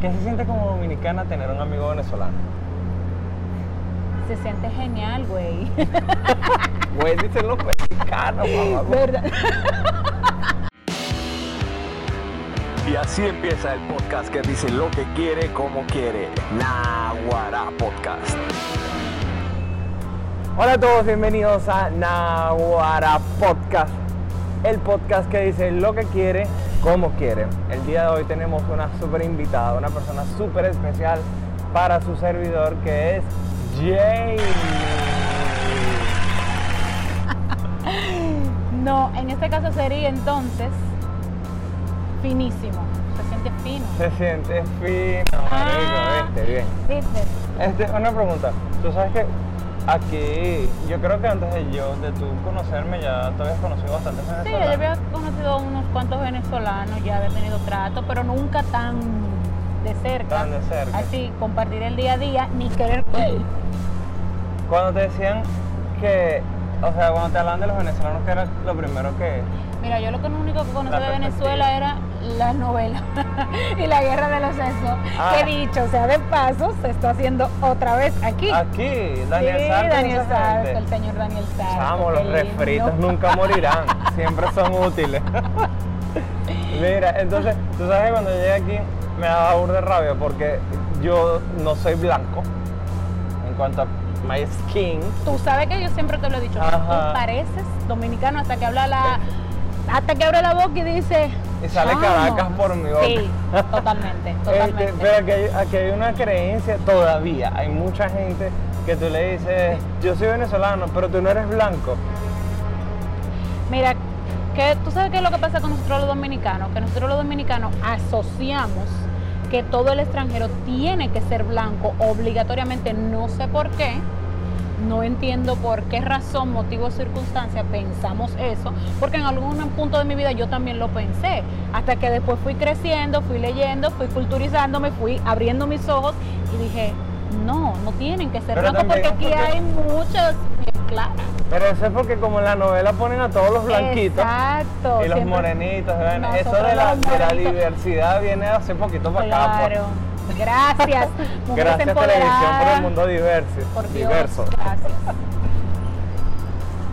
¿Qué se siente como dominicana tener un amigo venezolano? Se siente genial, güey. Güey, dicen los mexicanos, mamá. ¿Verdad? Y así empieza el podcast que dice lo que quiere, como quiere. Naguará Podcast. Hola a todos, bienvenidos a Nahuara Podcast, el podcast que dice lo que quiere, como quiere. El día de hoy tenemos una súper invitada, una persona súper especial para su servidor que es Jamie. No, en este caso sería entonces finísimo. Se siente fino. Se siente fino, marico, Ah. viste, bien. Este, una pregunta, tú sabes que aquí, yo creo que antes de yo, de tú conocerme, ya tú habías conocido bastante Sí, yo venezolanos. había conocido unos cuantos venezolanos, ya había tenido trato, pero nunca tan de cerca. Tan de cerca. Así, compartir el día a día, ni querer. Cuando te decían que, o sea, cuando te hablaban de los venezolanos, que era lo primero que... Mira, yo lo que- lo único que conocí La de. Venezuela era la novela y la guerra de los sesos. Ah. Que dicho sea de paso, se está haciendo otra vez aquí. Aquí, Daniel sí, Sartre, Daniel Sartre, el señor Daniel Sartre. Qué los refritos nunca morirán, siempre son útiles. Mira, entonces, tú sabes que cuando llegué aquí me daba burda de rabia porque yo no soy blanco en cuanto a my skin. Tú sabes que yo siempre te lo he dicho, Ajá. tú pareces dominicano hasta que habla la hasta que abre la boca y dice Y sale "Chamo". Caracas por mi boca. Sí, totalmente, Este, totalmente. pero aquí hay, aquí hay una creencia todavía. Hay mucha gente que tú le dices, yo soy venezolano, pero tú no eres blanco. Mira, que tú sabes qué es lo que pasa con nosotros los dominicanos, que nosotros los dominicanos asociamos que todo el extranjero tiene que ser blanco obligatoriamente, no sé por qué, no entiendo por qué razón, motivo circunstancia pensamos eso, porque en algún punto de mi vida yo también lo pensé, hasta que después fui creciendo, fui leyendo, fui culturizándome, fui abriendo mis ojos y dije, no, no tienen que ser blancos porque aquí porque- hay muchas bien claras. Pero eso es porque como en la novela ponen a todos los blanquitos Exacto. y los morenitos. ¿ven? Eso de la, de diversidad viene hace poquito para acá. pues. Gracias. Mujeres Gracias televisión por empoderadas. el mundo diverso. Por Dios, diverso. Gracias.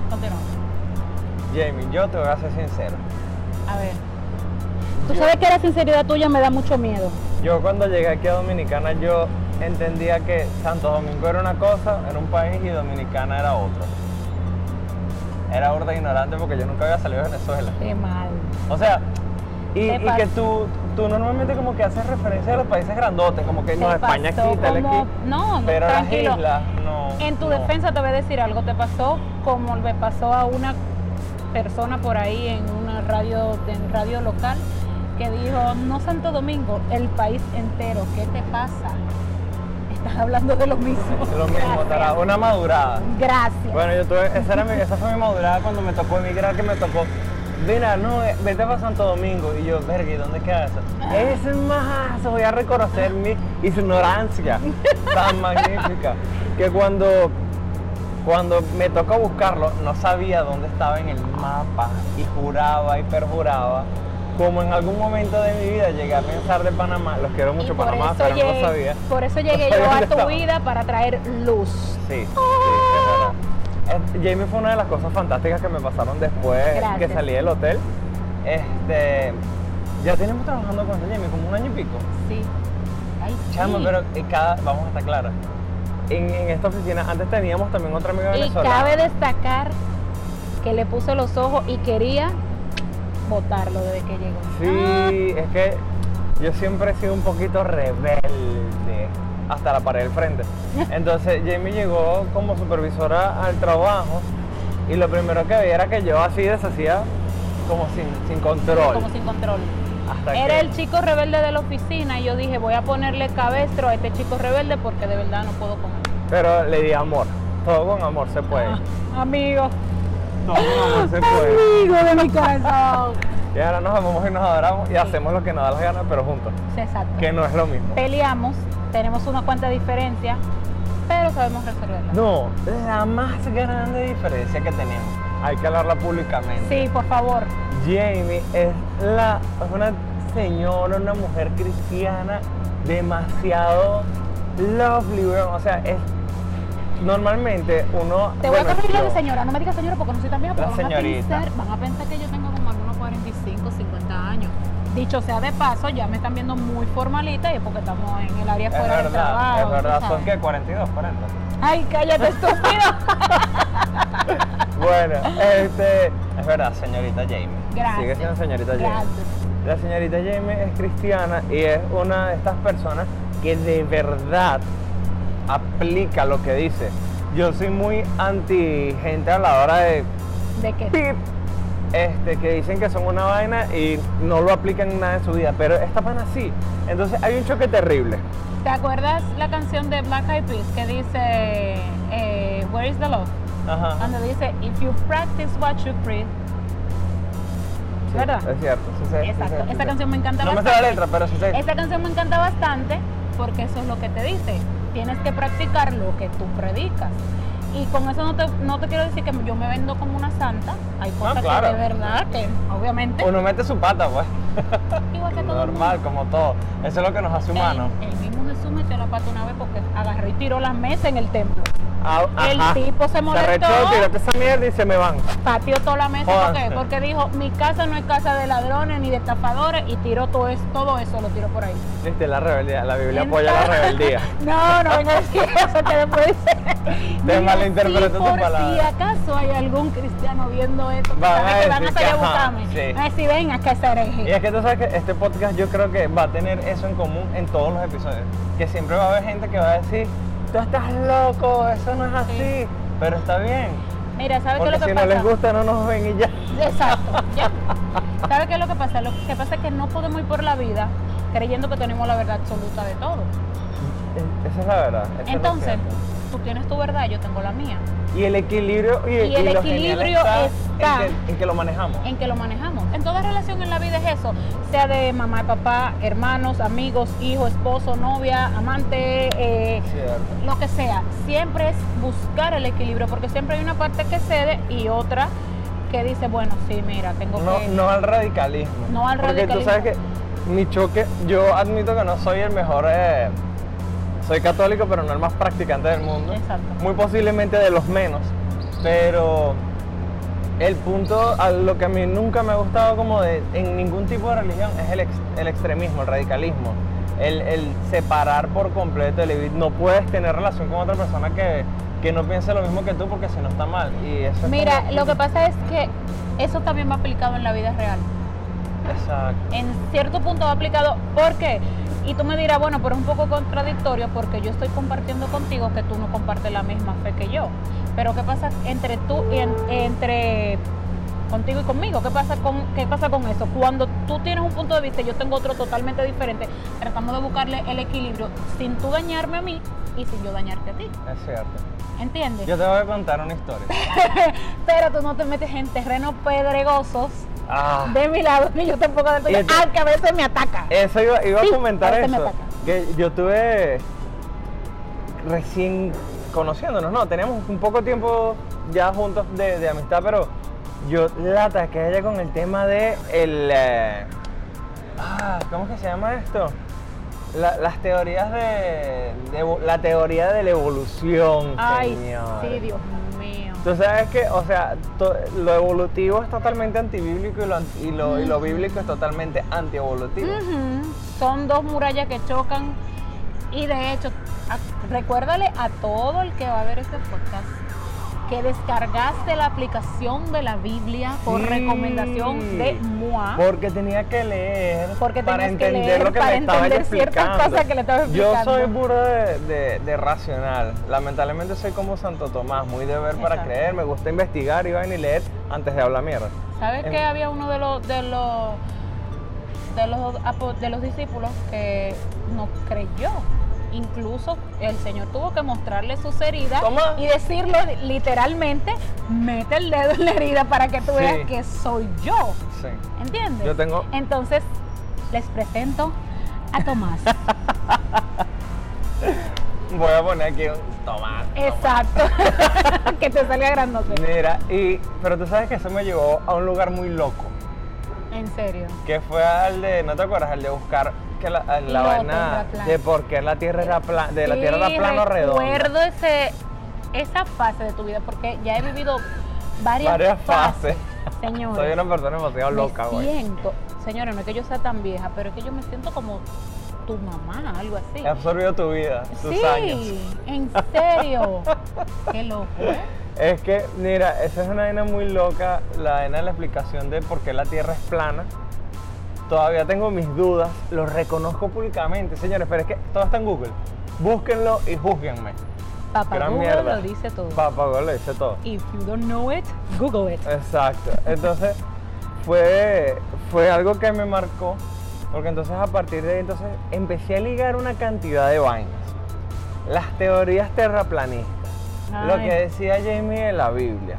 Continuamos. Jamie, yo te voy a ser sincero. A ver. Tú Yo- sabes que la sinceridad tuya me da mucho miedo. Yo cuando llegué aquí a Dominicana yo entendía que Santo Domingo era una cosa, era un país y Dominicana era otro. Era burda ignorante porque yo nunca había salido de Venezuela. Qué mal. O sea, y, que tú, tú normalmente como que haces referencia a los países grandotes, como que no, España aquí, aquí. No, no, Pero tranquilo. las islas, no. En tu no. defensa te voy a decir algo. Te pasó como le pasó a una persona por ahí en una radio, en radio local que dijo, no Santo Domingo, el país entero. ¿Qué te pasa? Estás hablando de lo mismo. Lo mismo, una madurada. Gracias. Bueno, yo tuve, esa, era mi- esa fue mi madurada cuando me tocó emigrar, que me tocó. Mira, no, eh, vete para Santo Domingo. Y yo, verga, ¿y dónde queda eso? Es más, voy a reconocer mi ignorancia tan magnífica. Que cuando, cuando me tocó buscarlo, no sabía dónde estaba en el mapa. Y juraba y perjuraba. Como en algún momento de mi vida llegué a pensar de Panamá, los quiero mucho Panamá, pero no lo sabía. Por eso llegué No yo a tu estaba. vida para traer luz. Sí. Eh, Jamie fue una de las cosas fantásticas que me pasaron después Gracias. que salí del hotel. Este, ya tenemos trabajando con Jamie como un año y pico. Sí. Ay, sí. Chamo, pero eh, cada, vamos a estar claros. En, en esta oficina antes teníamos también otra amiga Y venezolana. cabe destacar que le puse los ojos y quería votarlo desde que llegó. Sí, es que yo siempre he sido un poquito rebelde hasta la pared del frente. Entonces Jamie llegó como supervisora al trabajo y lo primero que veía era que yo así deshacía como sin, sin control. como sin control. Hasta Era que- el chico rebelde de la oficina y yo dije, voy a ponerle cabestro a este chico rebelde porque de verdad no puedo comer. Pero le di amor. Todo con amor se puede. Ah, amigo, Todo con amor se puede. amigo de mi corazón. Y ahora nos amamos y nos adoramos y hacemos lo que nos da la gana, pero juntos. Exacto. Que no es lo mismo. Peleamos, tenemos una cuanta diferencia, pero sabemos resolverla. No, la más grande diferencia que tenemos. Hay que hablarla públicamente. Sí, por favor. Jamie es la es una señora, una mujer cristiana demasiado lovely. O sea, es normalmente uno. Te voy bueno, a corregir lo de señora, no me digas señora porque no soy tan vieja, porque van a, señorita. pensar, van a pensar que yo tengo como Dicho sea de paso, ya me están viendo muy formalita y es porque estamos en el área Es fuera verdad, trabajo. es verdad. sabes. ¿Son qué? ¿42, 40? Ay, cállate, estúpido. Bueno, este, es verdad, señorita Jamie. Gracias. Sigue siendo señorita Jamie. Gracias. La señorita Jamie es cristiana y es una de estas personas que de verdad aplica lo que dice. Yo soy muy anti gente habladora de ¿De qué? pip, este, que dicen que son una vaina y no lo aplican en nada en su vida, pero esta pana sí. Entonces hay un choque terrible. ¿Te acuerdas la canción de Black Eyed Peas que dice eh, Where is the love? Ajá. Donde dice If you practice what you preach. Sí, ¿Verdad? Es cierto. sí Exacto. Esa canción me encanta No me sé la letra, pero sí sé. Esa canción me encanta bastante porque eso es lo que te dice. Tienes que practicar lo que tú predicas. Y con eso no te, no te quiero decir que yo me vendo como una santa. Hay cosas claro. que de verdad, que obviamente, Uno mete su pata, pues. igual que todo el Normal, mundo. como todo. Eso es lo que nos hace humanos. El, el mismo Jesús metió la pata una vez porque agarró y tiró las mesas en el templo. Ah, El ajá. tipo se molestó. Se esa mierda y se me van. Pateó toda la mesa ¿por qué? Jódanse. porque dijo, mi casa no es casa de ladrones ni de estafadores y tiró todo eso, todo eso lo tiró por ahí. Viste, la rebeldía. La Biblia apoya la rebeldía. No, no venga a decir eso que después dice. Te malinterpretó sí, tu palabra. Si acaso hay algún cristiano viendo esto, que Van a que van a decir salir a que, buscarme. sí. A decir, que es hereje. Y es que tú sabes que este podcast yo creo que va a tener eso en común en todos los episodios. Que siempre va a haber gente que va a decir, tú estás loco, eso no es así. Sí. Pero está bien. Mira, ¿sabes qué es lo que si pasa? no les gusta, no nos ven y ya. Exacto, ya. ¿Sabes qué es lo que pasa? Lo que pasa es que no podemos ir por la vida creyendo que tenemos la verdad absoluta de todo. Es- Esa es la verdad. Entonces, tú tienes tu verdad, yo tengo la mía. Y el equilibrio y, Y el equilibrio está, está en, que, en que lo manejamos. en que lo manejamos. En toda relación en la vida es eso, sea de mamá y papá, hermanos, amigos, hijo, esposo, novia, amante, eh, lo que sea. Siempre es buscar el equilibrio, porque siempre hay una parte que cede y otra que dice, bueno, sí, mira, tengo No, que... no al radicalismo. No al Porque tú radicalismo. sabes que mi choque, yo admito que no soy el mejor, eh, soy católico, pero no el más practicante del mundo. Exacto. Muy posiblemente de los menos. Pero el punto, a lo que a mí nunca me ha gustado como de, en ningún tipo de religión, es el, ex- el extremismo, el radicalismo. El, el separar por completo, el no puedes tener relación con otra persona que, que no piense lo mismo que tú porque si no está mal. Y eso es Mira, como- lo que pasa es que eso también va aplicado en la vida real. Exacto. en cierto punto va aplicado. ¿Por qué? Y tú me dirás, bueno, pero es un poco contradictorio porque yo estoy compartiendo contigo que tú no compartes la misma fe que yo. Pero ¿qué pasa entre tú y en- entre contigo y conmigo? ¿Qué pasa con qué pasa con eso? Cuando tú tienes un punto de vista y yo tengo otro totalmente diferente, tratamos de buscarle el equilibrio sin tú dañarme a mí y sin yo dañarte a ti. Es cierto. ¿Entiendes? Yo te voy a contar una historia. Pero tú no te metes en terrenos pedregosos Ah, de mi lado ni yo tampoco de Y tuyo. Ah, que a veces me ataca. eso iba, iba Sí, a comentar a veces me eso. ataca. Que yo tuve recién conociéndonos, ¿no? Teníamos un poco tiempo ya juntos de, de amistad, pero yo la ataqué a ella con el tema de el... eh, ah, ¿cómo que se llama esto? La- las teorías de, La teoría de la evolución, Ay, señor. sí, Dios mío. Tú sabes que, o sea, to- lo evolutivo es totalmente antibíblico y lo, y lo, y lo bíblico es totalmente antievolutivo. Ujú. Son dos murallas que chocan y de hecho, a- recuérdale a todo el que va a ver este podcast que descargaste la aplicación de la Biblia por Sí. recomendación de MOA. Porque tenía que leer Porque para tenías que entender leer lo que para me entender ciertas cosas que le estaba Yo explicando. soy puro de, de- de racional. Lamentablemente soy como Santo Tomás, muy de ver para creer. Me gusta investigar y vaina y leer antes de hablar mierda. ¿Sabes En- que había uno de los de los de los apo- de los discípulos que no creyó? Incluso el Señor tuvo que mostrarle sus heridas y decirle literalmente, mete el dedo en la herida para que tú Sí. veas que soy yo. Sí. ¿Entiendes? Yo tengo- Entonces, les presento a Tomás. Voy a poner aquí un Tomás. Exacto. que te salga grandote. Mira, y, pero tú sabes que eso me llevó a un lugar muy loco. En serio. Que fue al de, ¿no te acuerdas? Al de buscar que la, la vaina plana. de por qué la Tierra era plana, de la Tierra era Sí, plano o redonda. Recuerdo ese, esa fase de tu vida porque ya he vivido varias, Varias fases. Señores. Soy una persona demasiado loca, güey. siento, señores, no es que yo sea tan vieja, pero es que yo me siento como tu mamá, algo así. He absorbido tu vida, tus sí, años. en serio. Qué loco, ¿eh? Es que, mira, esa es una vaina muy loca, la vaina de la explicación de por qué la Tierra es plana. Todavía tengo mis dudas, lo reconozco públicamente, señores, pero es que todo está en Google. Búsquenlo y juzguenme. Papá Gran Google mierda. lo dice todo. Papá Google lo dice todo. If you don't know it, Google it. Exacto. Entonces, fue, fue algo que me marcó, porque entonces a partir de ahí entonces empecé a ligar una cantidad de vainas. Las teorías terraplanistas, lo que decía Jamie de la Biblia,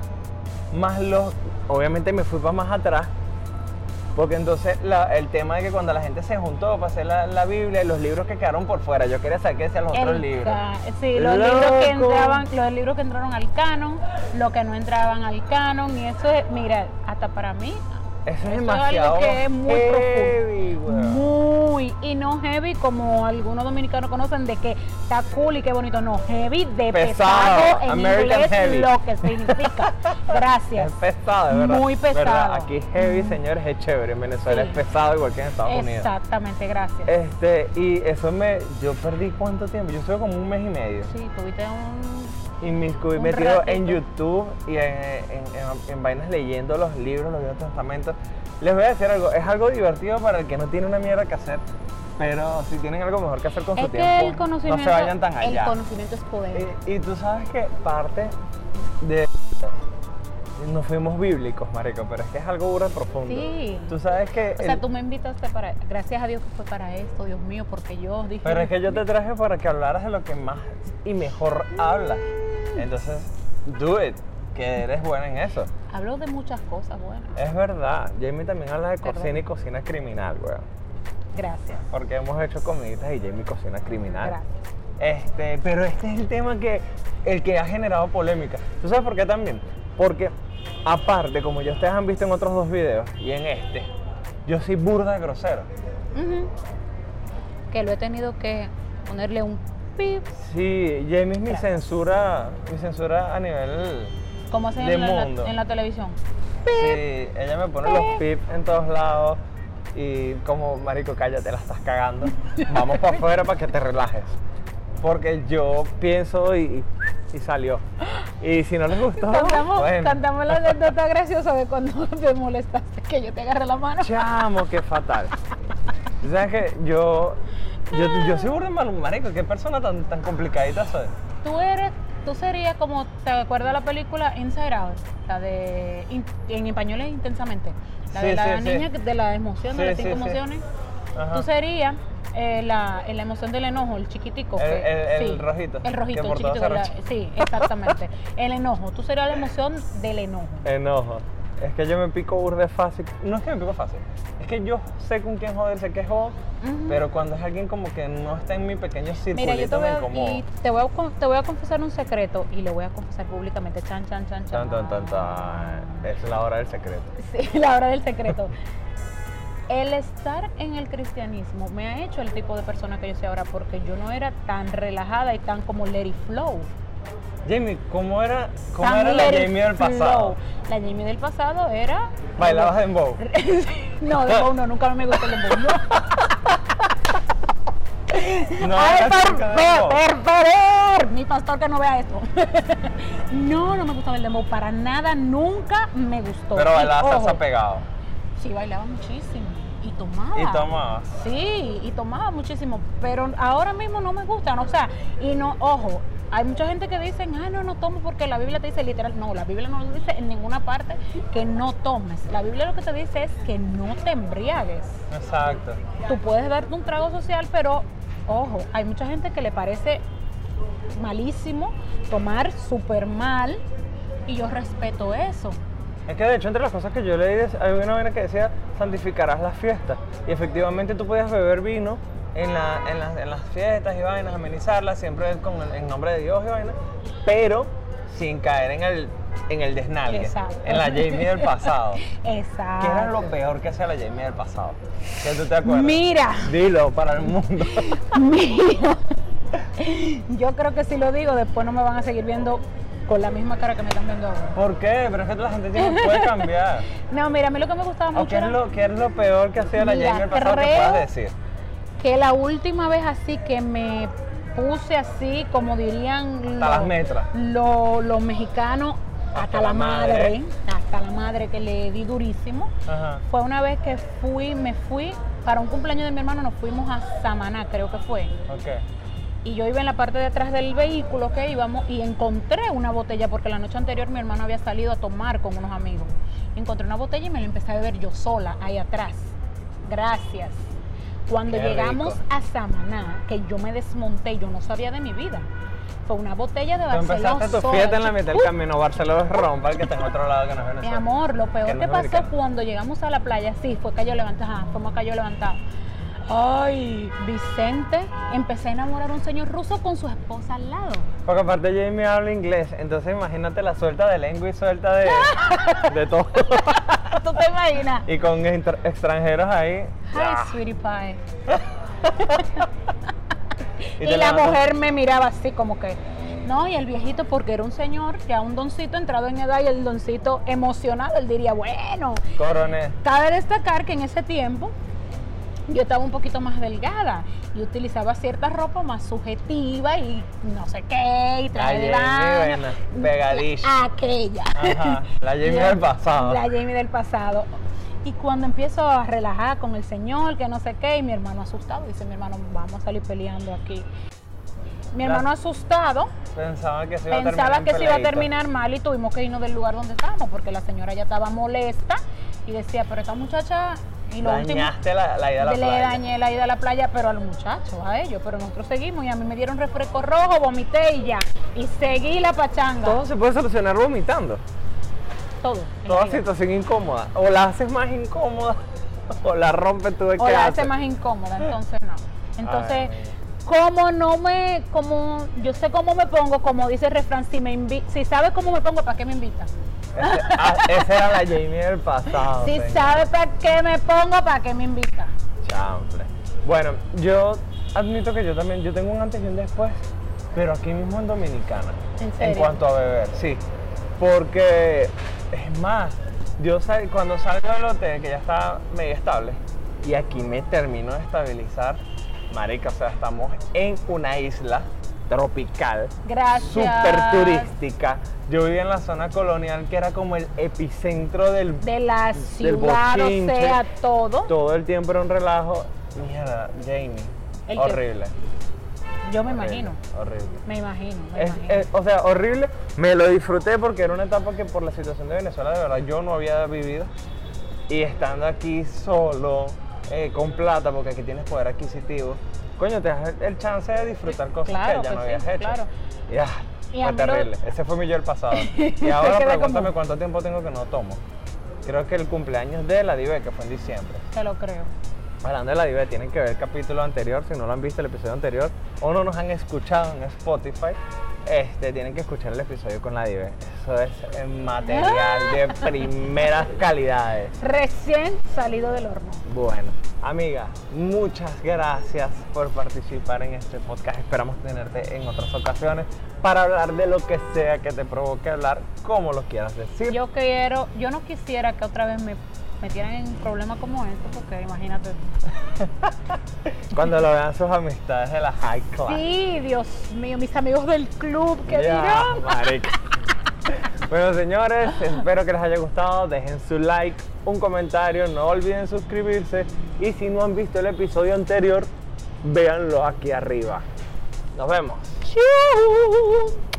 más los, obviamente me fui para más atrás, porque entonces la- el tema de que cuando la gente se juntó para hacer la, la Biblia y los libros que quedaron por fuera, yo quería saber qué decían los otros libros. Sí, los libros que entraban, los libros que entraron al canon, los que no entraban al canon, y eso es, mira, hasta para mí, Eso es eso es demasiado algo que es muy heavy, profundo. Muy, y no heavy como algunos dominicanos conocen de que está cool y qué bonito, no, heavy de Pesado, pesado, en American inglés heavy. lo que significa. Gracias. Es pesado, de verdad. Muy pesado. ¿Verdad? Aquí heavy, señores, es chévere. En Venezuela Sí. es pesado igual que en Estados Unidos. Exactamente, gracias. Este, y eso me. Yo perdí cuánto tiempo. Yo estuve como un mes y medio. Sí, tuviste un... Y Un metido en ratito. YouTube y en, en- en- en vainas leyendo los libros, los Viejos Testamentos. Les voy a decir algo. Es algo divertido para el que no tiene una mierda que hacer. Pero si tienen algo mejor que hacer con su que tiempo, el conocimiento, no se vayan tan allá. el conocimiento es poder. Y, y tú sabes que parte de. No fuimos bíblicos, marico, pero es que es algo burda profundo. Sí. Tú sabes que. O sea, tú me invitaste para. Gracias a Dios que fue para esto, Dios mío, porque yo dije. Pero es que yo te traje para que hablaras de lo que más y mejor hablas. Entonces, do it, que eres buena en eso. Hablo de muchas cosas buenas. Es verdad. Jamie también habla de Perdón. cocina y cocina criminal, weón. Gracias. Porque hemos hecho comiditas y Jamie cocina criminal. Gracias. Este, pero este es el tema que el que ha generado polémica. ¿Tú sabes por qué también? Porque aparte, como ya ustedes han visto en otros dos videos y en este, yo soy burda grosero. Que lo he tenido que ponerle un pip. Sí, Jamie es mi Gracias. censura, mi censura a nivel Como hacen De en, la- en la televisión. Sí, ella me pone los pips en todos lados y como, marico, cállate, la estás cagando. Vamos para afuera para que te relajes. Porque yo pienso y, y salió. Y si no les gustó, Cantamos, bueno. cantamos la anécdota graciosa de cuando te molestaste que yo te agarré la mano. Chamo, qué fatal. ¿Sabes que yo, yo, yo soy de mal, marico, qué persona tan, tan complicadita soy. Tú eres, tú serías como, ¿te acuerdas la película Inside Out? La de, in- en español es Intensamente. La de la sí, niña de la emoción, de las cinco emociones. Ajá. Tú serías eh, la, la emoción del enojo, el chiquitico. El- que- el- el rojito, El rojito, el chiquitico. la- sí, exactamente. el enojo. Tú serías la emoción del enojo. Enojo. Es que yo me pico burde fácil. No es que me pico fácil. Es que yo sé con quién joder, sé que es joder, Ujú. pero cuando es alguien como que no está en mi pequeño circulito Mira, yo te voy, a, y te, voy a, te voy a confesar un secreto y lo voy a confesar públicamente. Chan, chan, chan, chan. Tan, tan, tan, tan. Es la hora del secreto. Sí, la hora del secreto. El estar en el cristianismo me ha hecho el tipo de persona que yo soy ahora porque yo no era tan relajada y tan como it flow. Jamie, ¿cómo era, cómo era la Jamie del pasado? La Jamie del pasado era... ¿Bailabas dembow? no, dembow no, nunca me gustó el dembow. No. No, Ay, por favor, mi pastor que no vea esto. no, no me gustaba el dembow para nada, nunca me gustó. Pero bailaba salsa pegado. Sí, bailaba muchísimo. Y tomaba. Y tomabas. Sí, y tomaba muchísimo. Pero ahora mismo no me gustan. O sea, y no, ojo, hay mucha gente que dicen, ah, no, no tomo porque la Biblia te dice literal. No, la Biblia no lo dice en ninguna parte que no tomes. La Biblia lo que te dice es que no te embriagues. Exacto. Tú puedes darte un trago social, pero ojo, hay mucha gente que le parece malísimo tomar súper mal. Y yo respeto eso. Es que de hecho entre las cosas que yo leí hay una vaina que decía santificarás las fiestas y efectivamente tú podías beber vino en, la- en las- en las fiestas y vainas, amenizarlas siempre con el, en nombre de Dios y vainas, pero sin caer en el en el desnalgue. Exacto. En la Jamie del pasado. Exacto. ¿Qué era lo peor que hacía la Jamie del pasado? ¿Qué tú te acuerdas? Mira, Dilo para el mundo. mira. Yo creo que si lo digo, después no me van a seguir viendo con la misma cara que me están viendo ahora. ¿Por qué? Pero es que la gente tiene, puede cambiar. No, mira, a mí lo que me gustaba ¿O mucho qué es, lo, qué es lo peor que hacía la Jamie del pasado que puedas decir? que la última vez así que me puse así, como dirían Hasta las metras. Los los mexicanos, hasta, Hasta la madre. madre, hasta la madre que le di durísimo. Ajá. Fue una vez que fui, me fui, para un cumpleaños de mi hermano nos fuimos a Samaná, creo que fue. Ok. Y yo iba en la parte de atrás del vehículo que íbamos y encontré una botella, porque la noche anterior mi hermano había salido a tomar con unos amigos. Encontré una botella y me la empecé a beber yo sola, ahí atrás. Gracias. Cuando Qué llegamos rico. a Samaná, que yo me desmonté, yo no sabía de mi vida. Fue una botella de Tú Barcelona. empezaste tu fiesta en la mitad del camino. Barcelona es rompa, el que está en otro lado que no es Mi Venezuela. amor, lo peor Que pasó cuando llegamos a la playa, sí, fue Cayo Levantado, ajá, fuimos a Cayo Levantado. Ay, Vicente, empecé a enamorar a un señor ruso con su esposa al lado. Porque aparte Jamie habla inglés, entonces imagínate la suelta de lengua y suelta de, de todo. ¿Tú te imaginas? y con extra- extranjeros ahí. Hi, ah, sweetie pie. y la mujer me miraba así como que, no, y el viejito porque era un señor, ya un doncito entrado en edad y el doncito emocionado, él diría, bueno, Coroné. cabe destacar que en ese tiempo yo estaba un poquito más delgada y utilizaba cierta ropa más subjetiva y no sé qué, y traje buena, pegadilla. Aquella. Ajá, la Jamie del pasado. La Jamie del pasado. Y cuando empiezo a relajar con el señor, que no sé qué, y mi hermano asustado, dice mi hermano, vamos a salir peleando aquí. Mi La- hermano asustado Pensaba que se iba a pensaba que se iba a terminar mal y tuvimos que irnos del lugar donde estábamos porque la señora ya estaba molesta y decía, pero esta muchacha y lo último Dañaste la, la ida a la le playa. dañé la ida a la playa, pero a los muchachos, a ellos, pero nosotros seguimos y a mí me dieron refresco rojo, vomité y ya. Y seguí la pachanga. Todo se puede solucionar vomitando. Todo. Toda situación incómoda. O la haces más incómoda o la rompes tú de o la haces. hace más incómoda, entonces no. Entonces, Ay. como no me, como yo sé cómo me pongo, como dice el refrán, si me invi si sabes cómo me pongo, ¿para qué me invitas? Ese- ah, esa era la Jamie del pasado. Si señor. sabes para qué me pongo, ¿para qué me invitas? Chample. Bueno, yo admito que yo también, yo tengo un antes y un después, pero aquí mismo en Dominicana. ¿En serio? cuanto a beber, sí. Porque, es más, yo sal- cuando salgo del hotel, que ya está medio estable, y aquí me termino de estabilizar, marica, o sea, estamos en una isla tropical, súper turística. Yo vivía en la zona colonial, que era como el epicentro del De la del ciudad, o sea, todo. todo el tiempo era un relajo. Mierda, Jamie. El horrible. Yo me horrible, imagino. Horrible. Me imagino, me Es- imagino. es- o sea, horrible. Me lo disfruté porque era una etapa que por la situación de Venezuela de verdad yo no había vivido. Y estando aquí solo, eh, con plata, porque aquí tienes poder adquisitivo, coño, te das el- chance de disfrutar cosas claro que ya no sí, habías hecho. claro. Y, ah, Y fue lo- terrible. Ese fue mi yo el pasado. Y ahora pregúntame como- cuánto tiempo tengo que no tomo. Creo que el cumpleaños de la Dive, que fue en diciembre. Te lo creo. Hablando de la diva, tienen que ver el capítulo anterior, si no lo han visto el episodio anterior, o no nos han escuchado en Spotify, este, tienen que escuchar el episodio con la diva. Eso es eh, material de primeras calidades. Recién salido del horno. Bueno, amiga, muchas gracias por participar en este podcast. Esperamos tenerte en otras ocasiones para hablar de lo que sea que te provoque hablar, como lo quieras decir. Yo quiero, yo no quisiera que otra vez me metieran en un problema como este, porque imagínate. Cuando lo vean sus amistades de la high class. Sí, Dios mío, mis amigos del club, ¿qué Ya, dirán? marica. Bueno, señores, espero que les haya gustado. Dejen su like, un comentario, no olviden suscribirse. Y si no han visto el episodio anterior, véanlo aquí arriba. Nos vemos. Chau.